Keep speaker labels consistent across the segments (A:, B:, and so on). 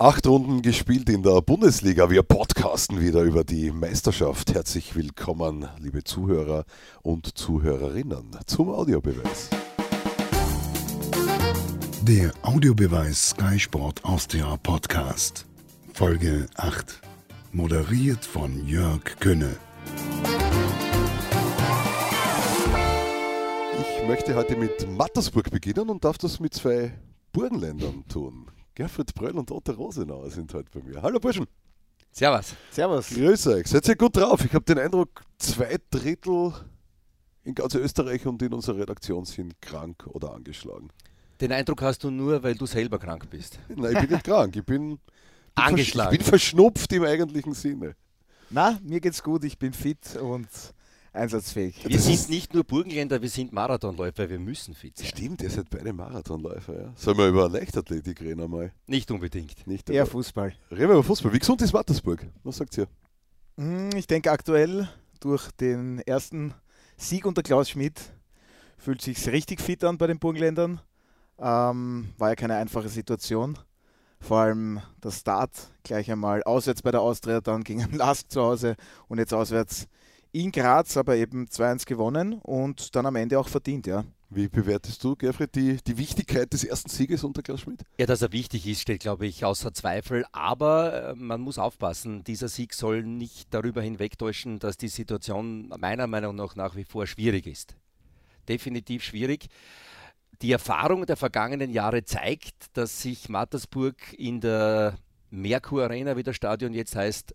A: Acht Runden gespielt in der Bundesliga. Wir podcasten wieder über die Meisterschaft. Herzlich willkommen, liebe Zuhörer und Zuhörerinnen, zum Audiobeweis.
B: Der Audiobeweis Sky Sport Austria Podcast. Folge 8. Moderiert von Jörg Könne.
A: Ich möchte heute mit Mattersburg beginnen und darf das mit zwei Burgenländern tun. Gerfried Bröll und Otto Rosenauer sind heute bei mir. Hallo Burschen.
C: Servus.
D: Servus.
A: Grüß euch. Seid ihr gut drauf? Ich habe den Eindruck, zwei Drittel in ganz Österreich und in unserer Redaktion sind krank oder angeschlagen.
C: Den Eindruck hast du nur, weil du selber krank bist.
A: Nein, ich bin nicht krank. Ich bin, bin
C: Angeschlagen.
A: Ich bin verschnupft im eigentlichen Sinne.
D: Na, mir geht's gut, ich bin fit und einsatzfähig.
C: Wir sind nicht nur Burgenländer, wir sind Marathonläufer, wir müssen fit sein.
A: Stimmt, ihr seid beide Marathonläufer. Ja? Sollen wir über Leichtathletik reden einmal?
C: Nicht unbedingt.
A: Nicht
D: Eher Fußball.
A: reden wir über Fußball. Wie gesund ist Mattersburg? Was sagt ihr?
D: Hm, Ich denke aktuell durch den ersten Sieg unter Klaus Schmidt fühlt sich richtig fit an bei den Burgenländern. Ähm, war ja keine einfache Situation. Vor allem der Start gleich einmal auswärts bei der Austria, dann gegen Lask zu Hause und jetzt auswärts in Graz, aber eben 2-1 gewonnen und dann am Ende auch verdient, ja.
A: Wie bewertest du, Gerfried, die, die Wichtigkeit des ersten Sieges unter Klaus Schmidt?
C: Ja, dass er wichtig ist, steht, glaube ich, außer Zweifel. Aber äh, man muss aufpassen, dieser Sieg soll nicht darüber hinwegtäuschen, dass die Situation meiner Meinung nach nach wie vor schwierig ist. Definitiv schwierig. Die Erfahrung der vergangenen Jahre zeigt, dass sich Mattersburg in der Merkur Arena, wie das Stadion jetzt heißt,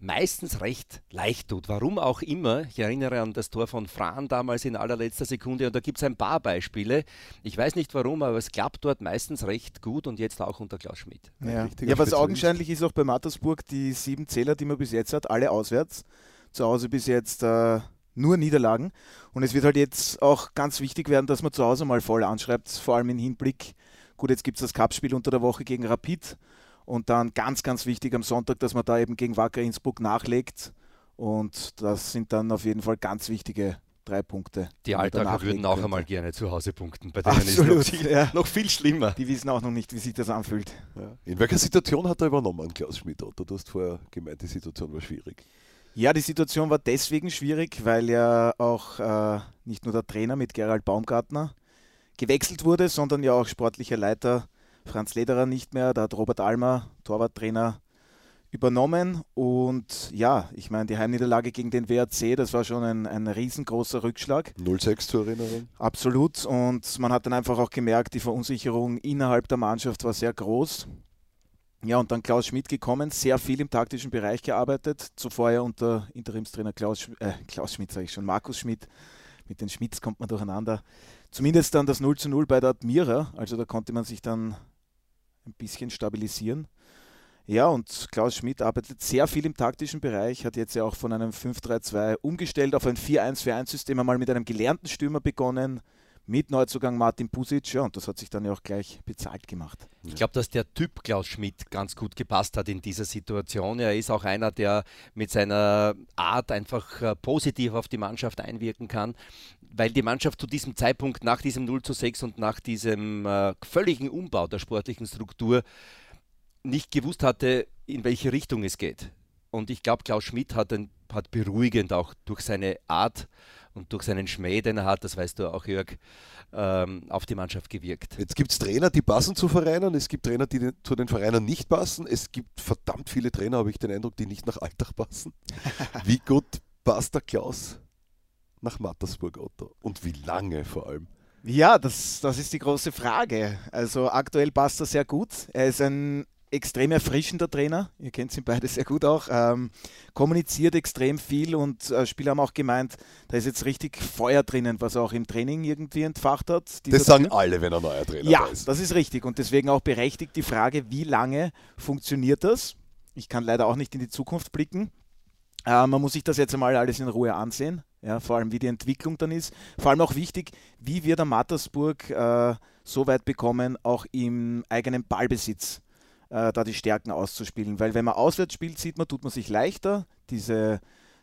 C: meistens recht leicht tut. Warum auch immer. Ich erinnere an das Tor von Fran damals in allerletzter Sekunde und da gibt es ein paar Beispiele. Ich weiß nicht warum, aber es klappt dort meistens recht gut und jetzt auch unter Klaus Schmidt.
D: Ja, ja was augenscheinlich ist auch bei Mattersburg, die sieben Zähler, die man bis jetzt hat, alle auswärts. Zu Hause bis jetzt äh, nur Niederlagen. Und es wird halt jetzt auch ganz wichtig werden, dass man zu Hause mal voll anschreibt, vor allem im Hinblick. Gut, jetzt gibt es das Cup-Spiel unter der Woche gegen Rapid. Und dann ganz, ganz wichtig am Sonntag, dass man da eben gegen Wacker Innsbruck nachlegt. Und das sind dann auf jeden Fall ganz wichtige drei Punkte.
C: Die Altaker würden auch
D: könnte.
C: einmal gerne zu Hause punkten. Bei denen
D: Absolut,
C: ist noch, die-
D: ja.
C: noch viel schlimmer.
D: Die wissen auch noch nicht, wie sich das anfühlt.
A: Ja. In welcher Situation hat er übernommen, Klaus Schmidt? Otto? Du hast vorher gemeint, die Situation war schwierig.
D: Ja, die Situation war deswegen schwierig, weil ja auch äh, nicht nur der Trainer mit Gerald Baumgartner gewechselt wurde, sondern ja auch sportlicher Leiter Franz Lederer nicht mehr. Da hat Robert Almer, Torwarttrainer, übernommen. Und ja, ich meine, die Heimniederlage gegen den WRC, das war schon ein, ein riesengroßer Rückschlag.
A: 0-6 zur Erinnerung.
D: Absolut. Und man hat dann einfach auch gemerkt, die Verunsicherung innerhalb der Mannschaft war sehr groß. Ja, und dann Klaus Schmidt gekommen, sehr viel im taktischen Bereich gearbeitet. Zuvor ja unter Interimstrainer Klaus, Sch- äh, Klaus Schmidt, sage ich schon, Markus Schmidt. Mit den Schmidts kommt man durcheinander. Zumindest dann das 0 zu 0 bei der Admira. Also da konnte man sich dann ein bisschen stabilisieren. Ja, und Klaus Schmidt arbeitet sehr viel im taktischen Bereich, hat jetzt ja auch von einem 5-3-2 umgestellt auf ein 4-1-4-1-System, einmal mit einem gelernten Stürmer begonnen, mit Neuzugang Martin Pusic, ja, und das hat sich dann ja auch gleich bezahlt gemacht.
C: Ich glaube, dass der Typ Klaus Schmidt ganz gut gepasst hat in dieser Situation. Er ist auch einer, der mit seiner Art einfach äh, positiv auf die Mannschaft einwirken kann, weil die Mannschaft zu diesem Zeitpunkt nach diesem 0 zu 6 und nach diesem äh, völligen Umbau der sportlichen Struktur nicht gewusst hatte, in welche Richtung es geht. Und ich glaube, Klaus Schmidt hat, ein, hat beruhigend auch durch seine Art und durch seinen Schmäh, den er hat, das weißt du auch, Jörg, ähm, auf die Mannschaft gewirkt.
A: Jetzt gibt es Trainer, die passen zu Vereinen, es gibt Trainer, die den- zu den Vereinen nicht passen. Es gibt verdammt viele Trainer, habe ich den Eindruck, die nicht nach Alltag passen. Wie gut passt der Klaus nach Mattersburg, Otto? Und wie lange vor allem?
D: Ja, das, das ist die große Frage. Also aktuell passt er sehr gut. Er ist ein extrem erfrischender Trainer. Ihr kennt ihn beide sehr gut auch. Ähm, kommuniziert extrem viel und äh, Spieler haben auch gemeint, da ist jetzt richtig Feuer drinnen, was er auch im Training irgendwie entfacht hat.
A: Das sagen
D: Typ.
A: alle, wenn ein neuer Trainer
D: Ja,
A: da ist.
D: das ist richtig. Und deswegen auch berechtigt die Frage, wie lange funktioniert das? Ich kann leider auch nicht in die Zukunft blicken. Äh, man muss sich das jetzt einmal alles in Ruhe ansehen. Ja, vor allem, wie die Entwicklung dann ist. Vor allem auch wichtig, wie wir der Mattersburg äh, so weit bekommen, auch im eigenen Ballbesitz äh, da die Stärken auszuspielen. Weil wenn man auswärts spielt, sieht man, tut man sich leichter. Diese,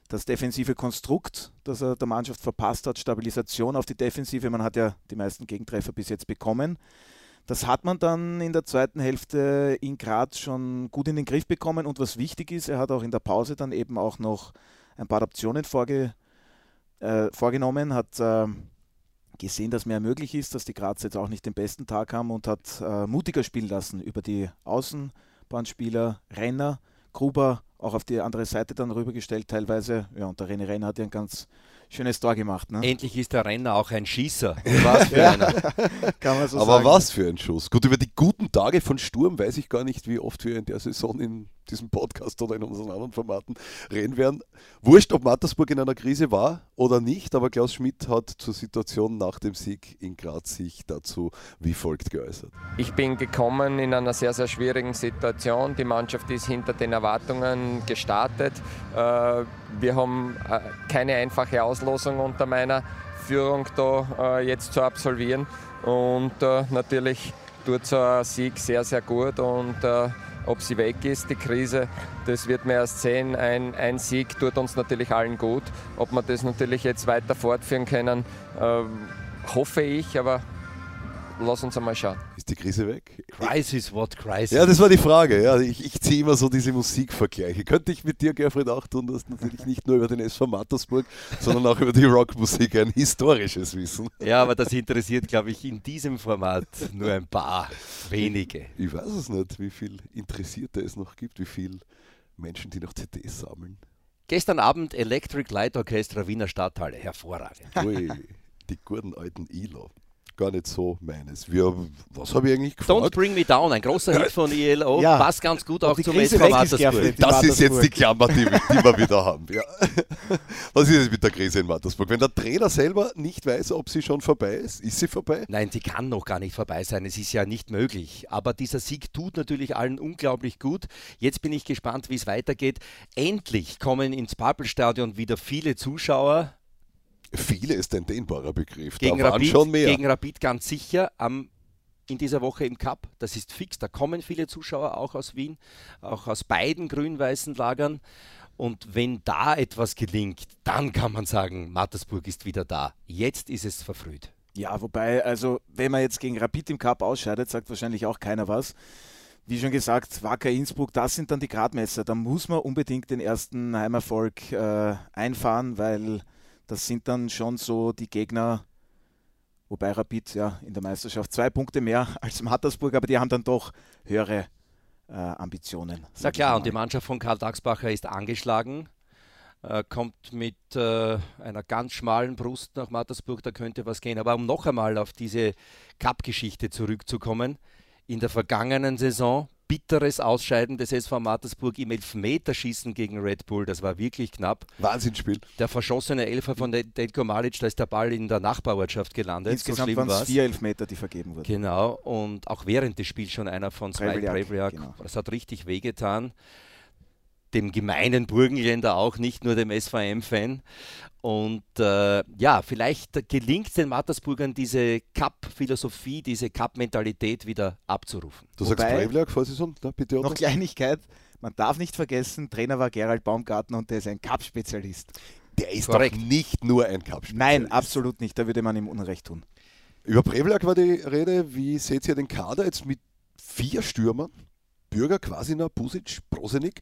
D: das defensive Konstrukt, das er der Mannschaft verpasst hat, Stabilisation auf die Defensive. Man hat ja die meisten Gegentreffer bis jetzt bekommen. Das hat man dann in der zweiten Hälfte in Graz schon gut in den Griff bekommen und was wichtig ist, er hat auch in der Pause dann eben auch noch ein paar Optionen vorge, äh, vorgenommen, hat äh, gesehen, dass mehr möglich ist, dass die Graz jetzt auch nicht den besten Tag haben und hat äh, mutiger spielen lassen über die Außenbahnspieler, Renner, Gruber auch auf die andere Seite dann rübergestellt teilweise. Ja, und der René Renner hat ja ein ganz schönes Tor gemacht. Ne?
C: Endlich ist der Renner auch ein Schießer. Was für einer.
A: Kann man so Aber sagen. was für ein Schuss. Gut, über die guten Tage von Sturm weiß ich gar nicht, wie oft wir in der Saison in diesem Podcast oder in unseren anderen Formaten reden werden. Wurscht, ob Mattersburg in einer Krise war oder nicht, aber Klaus Schmidt hat zur Situation nach dem Sieg in Graz sich dazu wie folgt geäußert.
E: Ich bin gekommen in einer sehr, sehr schwierigen Situation. Die Mannschaft ist hinter den Erwartungen gestartet. Äh, wir haben äh, keine einfache Auslosung unter meiner Führung da äh, jetzt zu absolvieren. Und natürlich tut so ein Sieg sehr, sehr gut und ob sie weg ist, die Krise, das wird man erst sehen. Ein, ein Sieg tut uns natürlich allen gut. Ob wir das natürlich jetzt weiter fortführen können, äh, hoffe ich, aber lass uns einmal schauen.
A: Ist die Krise weg?
C: Crisis, what crisis?
A: Ja, das war die Frage. Ja, ich, ich ziehe immer so diese Musikvergleiche. Könnte ich mit dir, Gerfried, auch tun, dass natürlich nicht nur über den SV Mattersburg, sondern auch über die Rockmusik ein historisches Wissen.
C: Ja, aber das interessiert, glaube ich, in diesem Format nur ein paar wenige.
A: Ich weiß es nicht, wie viel Interessierte es noch gibt, wie viele Menschen, die noch CDs sammeln.
C: Gestern Abend Electric Light Orchestra Wiener Stadthalle, hervorragend.
A: Ui, die guten alten ILO gar nicht so meines. Wir, was habe ich eigentlich gefragt?
C: Don't Bring Me Down, ein großer Hit von ELO, ja. passt ganz gut auch zum SV
A: Mattersburg. Das ist jetzt die Klammer, die, die wir wieder haben. Ja. Was ist jetzt mit der Krise in Mattersburg? Wenn der Trainer selber nicht weiß, ob sie schon vorbei ist, ist sie vorbei?
C: Nein, sie kann noch gar nicht vorbei sein. Es ist ja nicht möglich. Aber dieser Sieg tut natürlich allen unglaublich gut. Jetzt bin ich gespannt, wie es weitergeht. Endlich kommen ins Papelstadion wieder viele Zuschauer.
A: Viele ist ein dehnbarer Begriff.
C: Gegen, da Rapid, schon mehr. gegen Rapid ganz sicher am in dieser Woche im Cup. Das ist fix. Da kommen viele Zuschauer auch aus Wien, auch aus beiden grün-weißen Lagern. Und wenn da etwas gelingt, dann kann man sagen, Mattersburg ist wieder da. Jetzt ist es verfrüht.
D: Ja, wobei, also wenn man jetzt gegen Rapid im Cup ausscheidet, sagt wahrscheinlich auch keiner was. Wie schon gesagt, Wacker Innsbruck, das sind dann die Gradmesser. Da muss man unbedingt den ersten Heimerfolg äh, einfahren, weil das sind dann schon so die Gegner, wobei Rapid ja in der Meisterschaft zwei Punkte mehr als Mattersburg, aber die haben dann doch höhere äh, Ambitionen.
C: Na klar, und die Mannschaft von Karl Daxbacher ist angeschlagen, äh, kommt mit äh, einer ganz schmalen Brust nach Mattersburg, da könnte was gehen. Aber um noch einmal auf diese Cup-Geschichte zurückzukommen, in der vergangenen Saison bitteres Ausscheiden des SV Mattersburg im Elfmeterschießen gegen Red Bull. Das war wirklich knapp.
A: Wahnsinnsspiel.
C: Der verschossene Elfer von Delko Malic, da ist der Ball in der Nachbarortschaft gelandet.
D: Insgesamt so waren es vier Elfmeter, die vergeben wurden.
C: Genau, und auch während des Spiels schon einer von Smile Breviak. Genau. Das hat richtig wehgetan dem gemeinen Burgenländer auch, nicht nur dem SVM-Fan. Und äh, ja, vielleicht gelingt den Mattersburgern diese Cup-Philosophie, diese Cup-Mentalität wieder abzurufen.
A: Du Wobei, sagst Breivliak vor Saison,
D: Na, bitte. Noch Kleinigkeit, man darf nicht vergessen, Trainer war Gerald Baumgartner und der ist ein Cup-Spezialist.
A: Der ist Korrekt. doch nicht nur ein Cup-Spezialist.
D: Nein, absolut nicht, da würde man ihm Unrecht tun.
A: Über Breivliak war die Rede, wie seht ihr den Kader jetzt mit vier Stürmern? Bürger, Quasina, Pusic, Prosenik.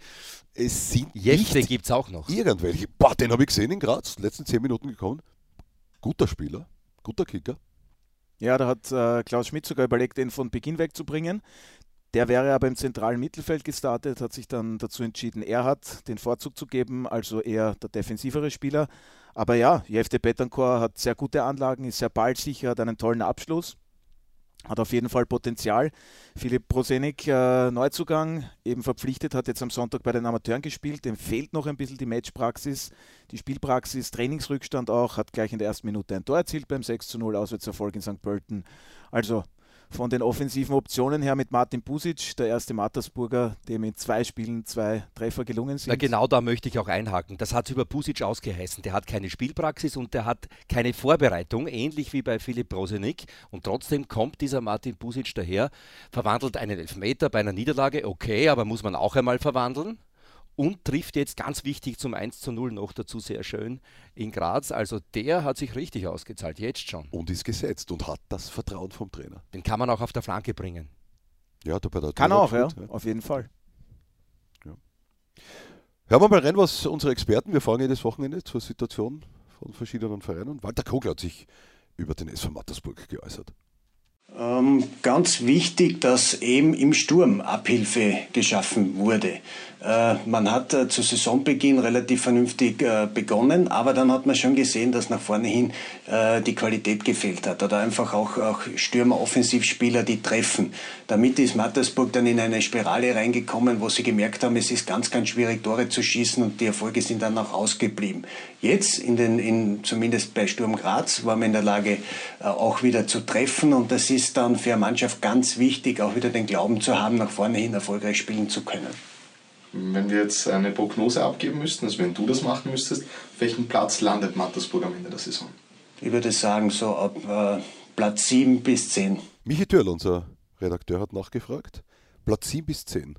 A: Es sind
C: Jechte gibt es auch noch.
A: Irgendwelche. Boah, den habe ich gesehen in Graz, letzten zehn Minuten gekommen. Guter Spieler, guter Kicker.
D: Ja, da hat äh, Klaus Schmidt sogar überlegt, den von Beginn wegzubringen. Der wäre aber im zentralen Mittelfeld gestartet, hat sich dann dazu entschieden, er hat den Vorzug zu geben, also eher der defensivere Spieler. Aber ja, Jefte Betancourt hat sehr gute Anlagen, ist sehr ballsicher, hat einen tollen Abschluss. Hat auf jeden Fall Potenzial. Philipp Prosenik, äh, Neuzugang, eben verpflichtet, hat jetzt am Sonntag bei den Amateuren gespielt. Dem fehlt noch ein bisschen die Matchpraxis, die Spielpraxis, Trainingsrückstand auch. Hat gleich in der ersten Minute ein Tor erzielt beim 6 zu 0 Auswärtserfolg in St. Pölten. Also von den offensiven Optionen her mit Martin Busic, der erste Mattersburger, dem in zwei Spielen zwei Treffer gelungen sind.
C: Na genau da möchte ich auch einhaken. Das hat es über Busic ausgeheißen. Der hat keine Spielpraxis und der hat keine Vorbereitung, ähnlich wie bei Philipp Brosenik. Und trotzdem kommt dieser Martin Busic daher, verwandelt einen Elfmeter bei einer Niederlage, okay, aber muss man auch einmal verwandeln und trifft jetzt ganz wichtig zum 1 zu 0 noch dazu sehr schön in Graz. Also der hat sich richtig ausgezahlt, jetzt schon.
A: Und ist gesetzt und hat das Vertrauen vom Trainer.
C: Den kann man auch auf der Flanke bringen.
A: Ja, da bei der
D: Kann auch, ja,
A: gut,
D: auf jeden Fall.
A: Hören wir mal rein, was unsere Experten, wir fragen jedes Wochenende zur Situation von verschiedenen Vereinen. Walter Kogler hat sich über den SV Mattersburg geäußert.
F: Ähm, ganz wichtig, dass eben im Sturm Abhilfe geschaffen wurde. Äh, man hat äh, zu Saisonbeginn relativ vernünftig äh, begonnen, aber dann hat man schon gesehen, dass nach vorne hin die Qualität gefehlt hat oder einfach auch, auch Stürmer, Offensivspieler, die treffen. Damit ist Mattersburg dann in eine Spirale reingekommen, wo sie gemerkt haben, es ist ganz, ganz schwierig, Tore zu schießen und die Erfolge sind dann auch ausgeblieben. Jetzt, in den, in, zumindest bei Sturm Graz, waren wir in der Lage, äh, auch wieder zu treffen und das ist dann für eine Mannschaft ganz wichtig, auch wieder den Glauben zu haben, nach vorne hin erfolgreich spielen zu können.
G: Wenn wir jetzt eine Prognose abgeben müssten, also wenn du das machen müsstest, auf welchem Platz landet Mattersburg am Ende der Saison?
F: Ich würde sagen, so ab äh, Platz 7 bis 10.
A: Michi Törl, unser Redakteur, hat nachgefragt. Platz 7 bis 10.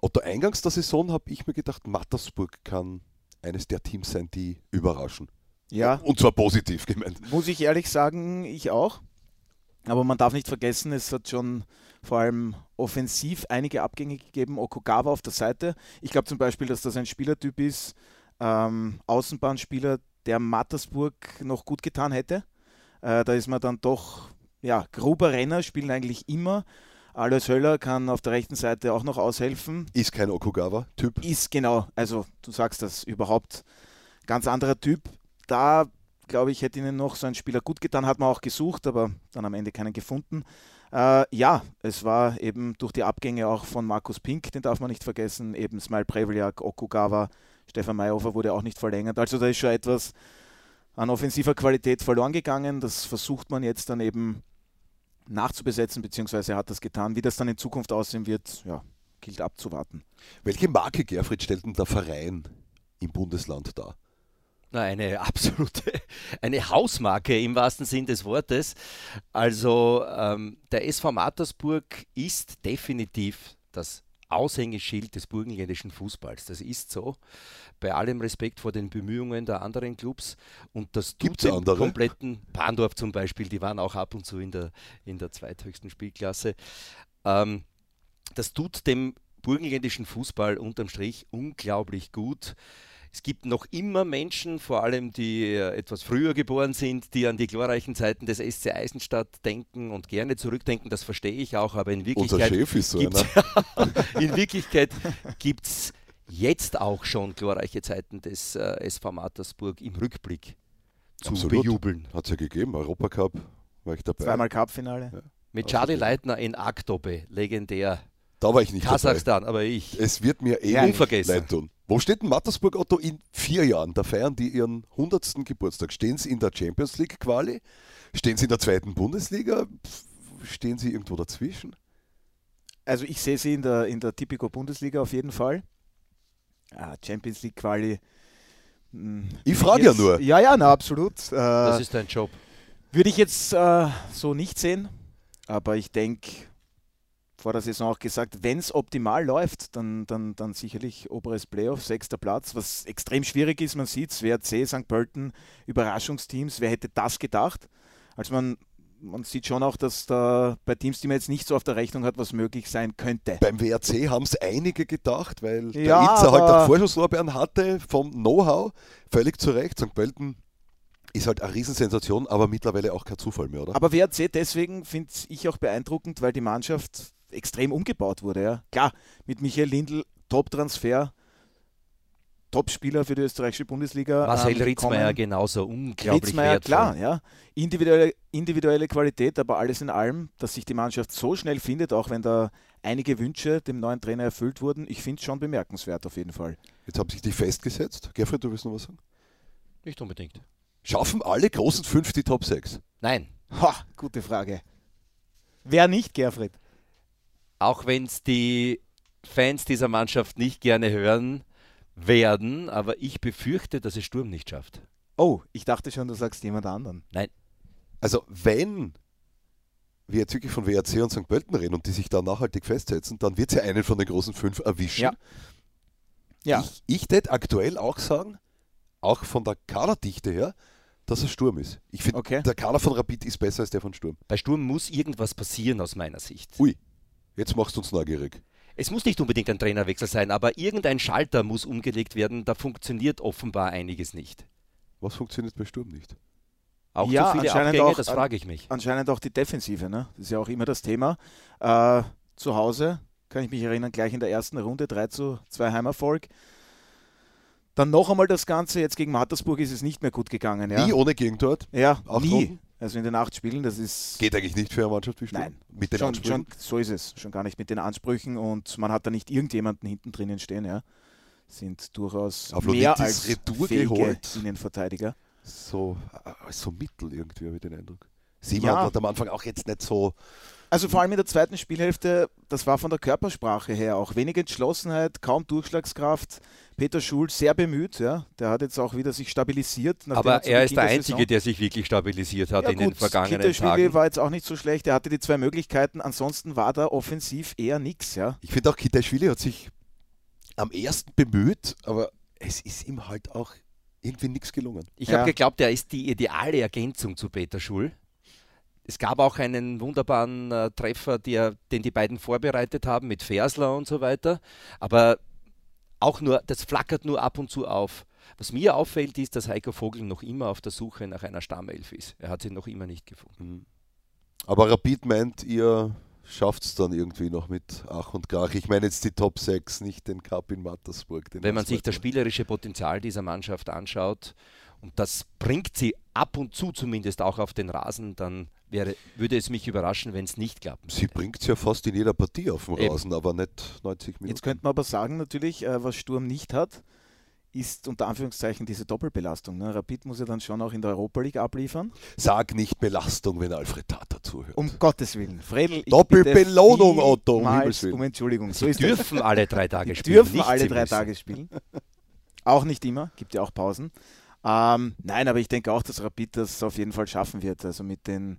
A: Otto, eingangs der Saison habe ich mir gedacht, Mattersburg kann eines der Teams sein, die überraschen.
D: Ja,
A: Und zwar positiv gemeint.
D: muss ich ehrlich sagen, ich auch. Aber man darf nicht vergessen, es hat schon vor allem offensiv einige Abgänge gegeben. Okugawa auf der Seite. Ich glaube zum Beispiel, dass das ein Spielertyp ist, ähm, Außenbahnspieler, der Mattersburg noch gut getan hätte. Äh, da ist man dann doch, ja, grober Renner, spielen eigentlich immer. Alois Höller kann auf der rechten Seite auch noch aushelfen.
A: Ist kein Okugawa-Typ.
D: Ist genau, also du sagst das überhaupt, ganz anderer Typ. Da glaube ich, hätte ihnen noch so ein Spieler gut getan, hat man auch gesucht, aber dann am Ende keinen gefunden. Äh, ja, es war eben durch die Abgänge auch von Markus Pink, den darf man nicht vergessen, eben Smile Prevliak, Okugawa, Stefan Mayhofer wurde auch nicht verlängert. Also da ist schon etwas an offensiver Qualität verloren gegangen. Das versucht man jetzt dann eben nachzubesetzen, beziehungsweise hat das getan. Wie das dann in Zukunft aussehen wird, ja, gilt abzuwarten.
A: Welche Marke, Gerfried, stellt denn der Verein im Bundesland dar?
C: Na, eine absolute, eine Hausmarke im wahrsten Sinn des Wortes. Also ähm, der SV Mattersburg ist definitiv das Aushängeschild des burgenländischen Fußballs. Das ist so. Bei allem Respekt vor den Bemühungen der anderen Clubs. Und das tut
A: Gibt's
C: dem
A: andere?
C: kompletten Bahndorf zum Beispiel, die waren auch ab und zu in der, in der zweithöchsten Spielklasse. Ähm, das tut dem burgenländischen Fußball unterm Strich unglaublich gut. Es gibt noch immer Menschen, vor allem die äh, etwas früher geboren sind, die an die glorreichen Zeiten des SC Eisenstadt denken und gerne zurückdenken. Das verstehe ich auch, aber in
A: Unser
C: Wirklichkeit
A: Chef ist so
C: gibt's,
A: einer.
C: in Wirklichkeit gibt es jetzt auch schon glorreiche Zeiten des äh, SV Mattersburg im Rückblick zu
A: Absolut.
C: bejubeln.
A: Hat es ja gegeben, Europacup war ich dabei.
D: Zweimal Cup-Finale.
A: Ja.
C: Mit Charlie. Leitner in Aktobe, legendär.
A: Da war ich nicht dabei.
C: Kasachstan, aber ich.
A: Es wird mir
D: Ja,
A: ewig
C: unvergessen.
A: leid tun. Wo steht denn Mattersburg Otto in vier Jahren? Da feiern die ihren 100. Geburtstag. Stehen sie in der Champions League Quali? Stehen sie in der zweiten Bundesliga? Stehen sie irgendwo dazwischen?
D: Also ich sehe sie in der, in der Tipico Bundesliga auf jeden Fall. Ah, Champions League Quali. hm,
A: Ich frage ja nur.
D: Ja, ja, na, absolut.
C: Das
D: Äh,
C: ist dein Job.
D: würde ich jetzt äh, so nicht sehen. Aber ich denke, vor der Saison auch gesagt, wenn es optimal läuft, dann, dann, dann sicherlich oberes Playoff, sechster Platz, was extrem schwierig ist. Man sieht es, WRC, St. Pölten, Überraschungsteams, wer hätte das gedacht? Also man, man sieht schon auch, dass da bei Teams, die man jetzt nicht so auf der Rechnung hat, was möglich sein könnte.
A: Beim WRC haben es einige gedacht, weil der
D: Ja,
A: Itzer halt einen Vorschusslorbeeren hatte vom Know-how. Völlig zu Recht. St. Pölten ist halt eine Riesensensation, aber mittlerweile auch kein Zufall mehr, oder?
D: Aber WRC deswegen finde ich auch beeindruckend, weil die Mannschaft extrem umgebaut wurde. Ja. Klar, mit Michael Lindl, Top-Transfer, Top-Spieler für die österreichische Bundesliga.
C: Marcel
D: ähm,
C: Ritzmeier genauso unglaublich
D: Ritzmeier,
C: wertvoll.
D: klar, ja. Individuelle, individuelle Qualität, aber alles in allem, dass sich die Mannschaft so schnell findet, auch wenn da einige Wünsche dem neuen Trainer erfüllt wurden, ich finde es schon bemerkenswert auf jeden Fall.
A: Jetzt haben sich die festgesetzt. Gerfried, du willst noch was sagen?
C: Nicht unbedingt.
A: Schaffen alle großen fünf die Top 6?
C: Nein,
D: Ha, gute Frage. Wer nicht, Gerfried?
C: Auch wenn es die Fans dieser Mannschaft nicht gerne hören werden, aber ich befürchte, dass es Sturm nicht schafft.
D: Oh, ich dachte schon, du sagst jemand anderen.
A: Also wenn wir jetzt wirklich von WRC und St. Pölten reden und die sich da nachhaltig festsetzen, dann wird es ja einen von den großen fünf erwischen.
D: Ja. Ja.
A: Ich, ich tät aktuell auch sagen, auch von der Kaderdichte her, dass es Sturm ist. Ich finde,
D: Okay.
A: der Kader von Rapid ist besser als der von Sturm.
C: Bei Sturm muss irgendwas passieren aus meiner Sicht.
A: Ui, jetzt machst du uns neugierig.
C: Es muss nicht unbedingt ein Trainerwechsel sein, aber irgendein Schalter muss umgelegt werden. Da funktioniert offenbar einiges nicht.
A: Was funktioniert bei Sturm nicht?
C: Auch
D: Ja,
C: zu viele
D: anscheinend
C: Abgänge,
D: auch
C: das frage ich mich.
D: Anscheinend auch die Defensive, ne? Das ist ja auch immer das Thema. Äh, zu Hause, kann ich mich erinnern, gleich in der ersten Runde 3 zu 2 Heimerfolg. Dann noch einmal das Ganze, jetzt gegen Mattersburg ist es nicht mehr gut gegangen. Ja,
A: Nie ohne Gegentor.
D: ja
A: Acht
D: nie.
A: Runden?
D: Also in den acht Spielen, das ist
A: Geht eigentlich nicht für eine Mannschaft wie Sturm.
D: Nein.
A: Mit den
D: schon,
A: Ansprüchen.
D: schon, so ist es. Schon gar nicht mit den Ansprüchen und man hat da nicht irgendjemanden hinten drinnen stehen. Ja. Sind durchaus
A: Afrodit
D: mehr als
A: Retour
D: fähige
A: geholt.
D: Innenverteidiger.
A: So, äh, so mittel irgendwie, habe ich den Eindruck. Simon
D: Ja.
A: hat am Anfang auch jetzt nicht so.
D: Also vor allem in der zweiten Spielhälfte, das war von der Körpersprache her auch wenig Entschlossenheit, kaum Durchschlagskraft. Peter Schulz sehr bemüht, ja. Der hat jetzt auch wieder sich stabilisiert.
C: Aber
D: zu
C: er ist der
D: der
C: Einzige,
D: Saison-
C: der sich wirklich stabilisiert hat
D: ja,
C: in den
D: gut,
C: vergangenen
D: Kitteschwili
C: Tagen.
D: war jetzt auch nicht so schlecht. Er hatte die zwei Möglichkeiten. Ansonsten war da offensiv eher nichts, ja.
A: Ich finde auch, Kitaishvili hat sich am ersten bemüht, aber es ist ihm halt auch irgendwie nichts gelungen.
C: Ich
D: Ja.
C: habe geglaubt, er ist die ideale Ergänzung zu Peter Schul. Es gab auch einen wunderbaren äh, Treffer, der, den die beiden vorbereitet haben mit Fersler und so weiter. Aber auch nur, das flackert nur ab und zu auf. Was mir auffällt, ist, dass Heiko Vogel noch immer auf der Suche nach einer Stammelf ist. Er hat sie noch immer nicht gefunden.
A: Aber Rapid meint, ihr schafft es dann irgendwie noch mit Ach und Krach. Ich meine jetzt die Top 6, nicht den Cup in Mattersburg.
C: Wenn man sich das spielerische Potenzial dieser Mannschaft anschaut, und das bringt sie ab und zu zumindest auch auf den Rasen, dann wäre, würde es mich überraschen, wenn es nicht klappen
A: Sie bringt es ja fast in jeder Partie auf dem
C: Eben.
A: Rasen, aber nicht 90 Minuten.
D: Jetzt könnte man aber sagen, natürlich, äh, was Sturm nicht hat, ist unter Anführungszeichen diese Doppelbelastung. Ne? Rapid muss ja dann schon auch in der Europa League abliefern.
A: Sag nicht Belastung, wenn Alfred Tata zuhört.
D: Um Gottes Willen. Fredel,
A: Doppelbelohnung, Otto, um.
D: Um Entschuldigung. So
C: Sie
D: ist das.
C: dürfen alle drei Tage spielen.
D: dürfen
C: nicht
D: alle
C: sie
D: drei
C: müssen.
D: Tage spielen. Auch nicht immer, gibt ja auch Pausen. Ähm, nein, aber ich denke auch, dass Rapid das auf jeden Fall schaffen wird. Also mit den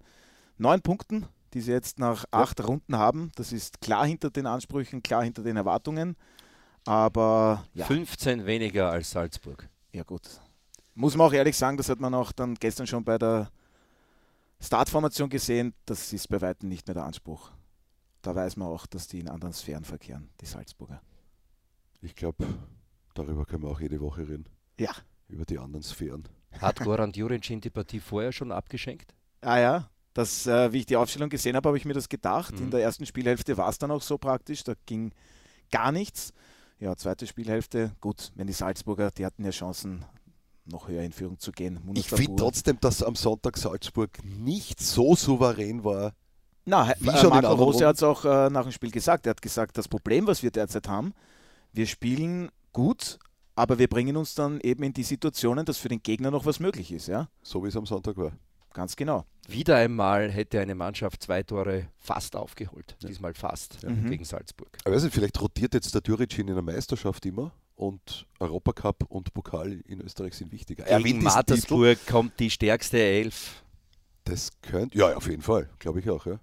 D: neun Punkten, die sie jetzt nach acht Runden haben, das ist klar hinter den Ansprüchen, klar hinter den Erwartungen. Aber ja,
C: 15 weniger als Salzburg.
D: ja gut. Muss man auch ehrlich sagen, das hat man auch dann gestern schon bei der Startformation gesehen, das ist bei weitem nicht mehr der Anspruch. Da weiß man auch, dass die in anderen Sphären verkehren, die Salzburger.
A: Ich glaube, darüber können wir auch jede Woche reden.
D: Ja.
A: Über die anderen Sphären.
C: Hat Goran Jurincin die Partie vorher schon abgeschenkt?
D: Ah ja, das, äh, wie ich die Aufstellung gesehen habe, habe ich mir das gedacht.
C: Mhm.
D: In der ersten Spielhälfte war es dann auch so praktisch, da ging gar nichts. Ja, zweite Spielhälfte, gut, wenn die Salzburger, die hatten ja Chancen, noch höher in Führung zu gehen. Munas
A: Ich finde trotzdem, dass am Sonntag Salzburg nicht so souverän war.
D: Na,
A: wie
D: wie
A: schon
D: Marco Rose hat es auch äh, nach dem Spiel gesagt. Er hat gesagt, das Problem, was wir derzeit haben, wir spielen gut, aber wir bringen uns dann eben in die Situationen, dass für den Gegner noch was möglich ist. Ja,
A: So wie es am Sonntag war.
D: Ganz genau.
C: Wieder einmal hätte eine Mannschaft zwei Tore fast aufgeholt.
A: Ja.
C: Diesmal fast
D: Mhm.
C: gegen Salzburg.
A: Aber weiß nicht, vielleicht rotiert jetzt der Düricin in der Meisterschaft immer und Europacup und Pokal in Österreich sind wichtiger. Er
C: Gegen. Mattersburg kommt die stärkste Elf.
A: Das könnte, ja, auf jeden Fall, glaube ich auch. Ja.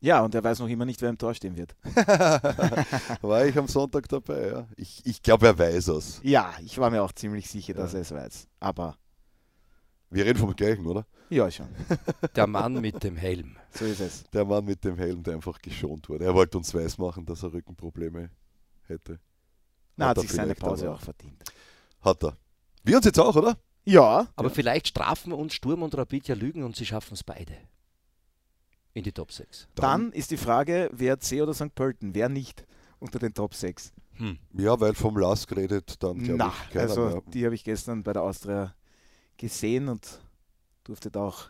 D: Ja, und er weiß noch immer nicht, wer im Tor stehen wird.
A: war ich am Sonntag dabei, ja. Ich, ich glaube, er weiß es.
D: Ja, ich war mir auch ziemlich sicher, dass
A: Ja.
D: er es weiß. Aber
A: Wir reden vom gleichen, oder?
D: Ja, schon.
C: Der Mann mit dem Helm.
D: So ist es.
A: Der Mann mit dem Helm, der einfach geschont wurde. Er wollte uns weismachen, dass er Rückenprobleme hätte.
D: Na, hat
A: er
D: sich seine Pause auch verdient.
A: Hat er. Wir uns jetzt auch, oder?
D: Ja,
C: Aber vielleicht strafen uns Sturm und Rapid ja Lügen und sie schaffen es beide. In die Top 6.
D: dann ist die Frage, wer C oder St. Pölten, wer nicht unter den Top 6.
C: Hm.
A: Ja, weil vom Lask redet dann, glaube
D: Na,
A: ich, keiner
D: also
A: mehr.
D: die habe ich gestern bei der Austria gesehen und durfte da auch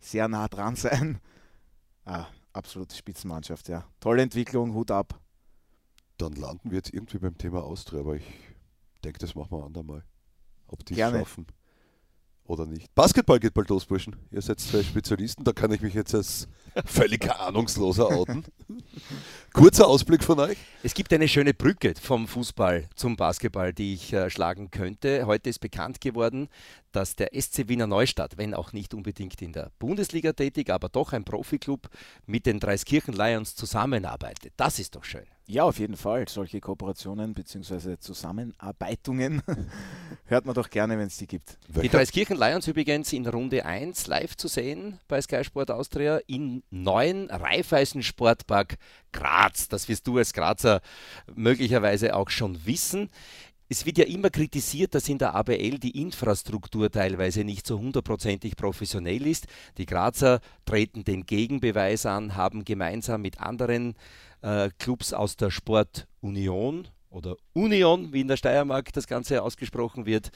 D: sehr nah dran sein. Ah, absolute Spitzenmannschaft, ja. Tolle Entwicklung, Hut ab.
A: Dann landen wir jetzt irgendwie beim Thema Austria, aber ich denke, das machen wir andermal. Ob die es
D: Gerne.
A: schaffen oder nicht. Basketball geht bald los, Burschen. Ihr seid zwei Spezialisten, da kann ich mich jetzt als völlig ahnungsloser outen. Kurzer Ausblick von euch.
C: Es gibt eine schöne Brücke vom Fußball zum Basketball, die ich äh, schlagen könnte. Heute ist bekannt geworden, dass der SC Wiener Neustadt, wenn auch nicht unbedingt in der Bundesliga tätig, aber doch ein Profiklub mit den Dreiskirchen Lions zusammenarbeitet. Das ist doch schön.
D: Ja, auf jeden Fall. Solche Kooperationen bzw. Zusammenarbeitungen hört man doch gerne, wenn es die gibt.
C: Die Dreiskirchen Lions übrigens in Runde 1 live zu sehen bei Sky Sport Austria im neuen Raiffeisen Sportpark Graz. Das wirst du als Grazer möglicherweise auch schon wissen. Es wird ja immer kritisiert, dass in der ABL die Infrastruktur teilweise nicht so hundertprozentig professionell ist. Die Grazer treten den Gegenbeweis an, haben gemeinsam mit anderen äh, Clubs aus der Sportunion oder Union, wie in der Steiermark das Ganze ausgesprochen wird,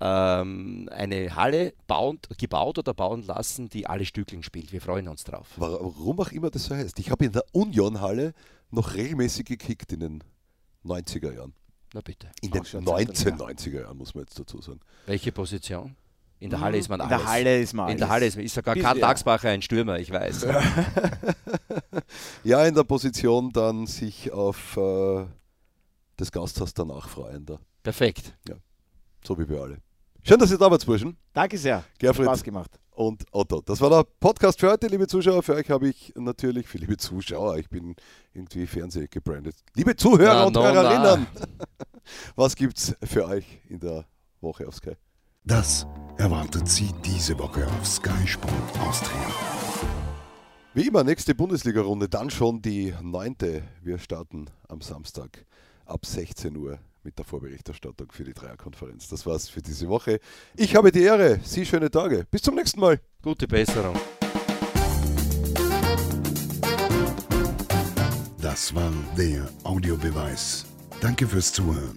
C: ähm, eine Halle bauen, gebaut oder bauen lassen, die alle Stückeln spielt. Wir freuen uns drauf.
A: Warum auch immer das so heißt. Ich habe in der Union-Halle noch regelmäßig gekickt in den 90er Jahren.
C: Na bitte.
A: In den 1990er Jahren, muss man jetzt dazu sagen.
C: Welche Position? In der Halle ist man alles.
D: In der Halle ist man alles.
C: In der Halle ist, ist sogar Karl Tagsbacher ein Stürmer, ich weiß.
A: ja, in der Position dann sich auf äh, das Gasthaus danach freuen. Da.
C: Perfekt.
A: Ja, so wie wir alle. Schön, dass ihr da wart, Burschen.
D: Danke sehr.
A: Gerfried
D: Spaß gemacht.
A: Und Otto. Das war der Podcast für heute, liebe Zuschauer. Für euch habe ich natürlich, für liebe Zuschauer, ich bin irgendwie Fernseh gebrandet. Liebe Zuhörer na, und no, Hörerinnen, was gibt's für euch in der Woche auf Sky?
B: Das erwartet Sie diese Woche auf Sky Sport Austria.
A: Wie immer, nächste Bundesliga-Runde, dann schon die neunte. Wir starten am Samstag ab 16 Uhr mit der Vorberichterstattung für die Dreierkonferenz. Das war's für diese Woche. Ich habe die Ehre. Sie schöne Tage. Bis zum nächsten Mal.
C: Gute Besserung.
B: Das war der Audiobeweis. Danke fürs Zuhören.